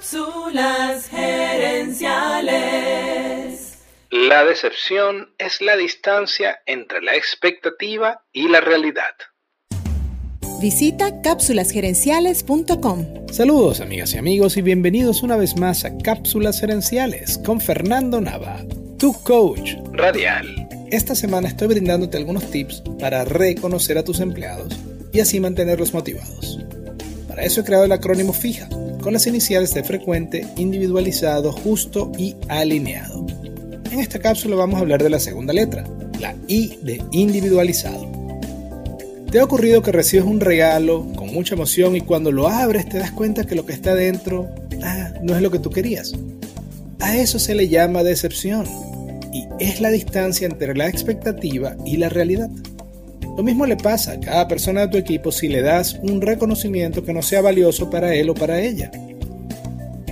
Cápsulas gerenciales. La decepción es la distancia entre la expectativa y la realidad. Visita cápsulasgerenciales.com. Saludos amigas y amigos y bienvenidos una vez más a Cápsulas Gerenciales con Fernando Nava, tu coach Radial. Esta semana estoy brindándote algunos tips para reconocer a tus empleados y así mantenerlos motivados. Para eso he creado el acrónimo FIJA, con las iniciales de frecuente, individualizado, justo y alineado. En esta cápsula vamos a hablar de la segunda letra, la I de individualizado. ¿Te ha ocurrido que recibes un regalo con mucha emoción y cuando lo abres te das cuenta que lo que está dentro ah, no es lo que tú querías? A eso se le llama decepción y es la distancia entre la expectativa y la realidad. Lo mismo le pasa a cada persona de tu equipo si le das un reconocimiento que no sea valioso para él o para ella.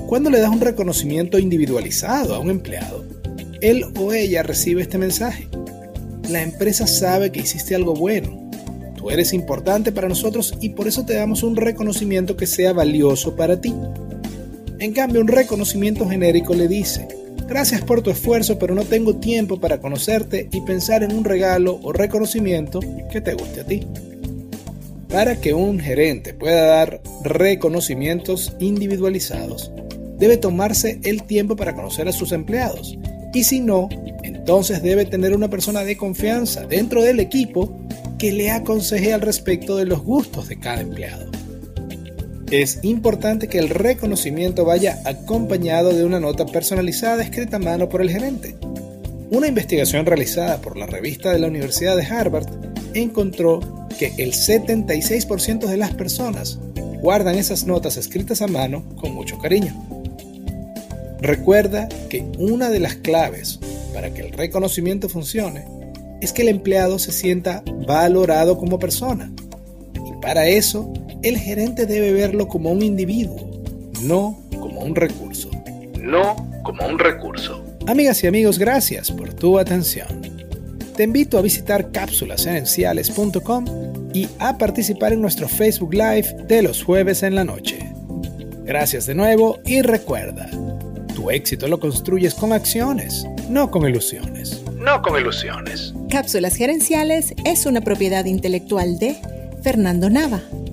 Cuando le das un reconocimiento individualizado a un empleado, él o ella recibe este mensaje. La empresa sabe que hiciste algo bueno. Tú eres importante para nosotros y por eso te damos un reconocimiento que sea valioso para ti. En cambio, un reconocimiento genérico le dice, Gracias por tu esfuerzo, pero no tengo tiempo para conocerte y pensar en un regalo o reconocimiento que te guste a ti. Para que un gerente pueda dar reconocimientos individualizados, debe tomarse el tiempo para conocer a sus empleados. Y si no, entonces debe tener una persona de confianza dentro del equipo que le aconseje al respecto de los gustos de cada empleado es importante que el reconocimiento vaya acompañado de una nota personalizada escrita a mano por el gerente. Una investigación realizada por la revista de la Universidad de Harvard encontró que el 76% de las personas guardan esas notas escritas a mano con mucho cariño. Recuerda que una de las claves para que el reconocimiento funcione es que el empleado se sienta valorado como persona. Para eso el gerente debe verlo como un individuo, no como un recurso. No como un recurso. Amigas y amigos, gracias por tu atención. Te invito a visitar cápsulasenenciales.com y a participar en nuestro Facebook Live de los jueves en la noche. Gracias de nuevo y recuerda, tu éxito lo construyes con acciones, no con ilusiones. No con ilusiones. Cápsulas Gerenciales es una propiedad intelectual de Fernando Nava.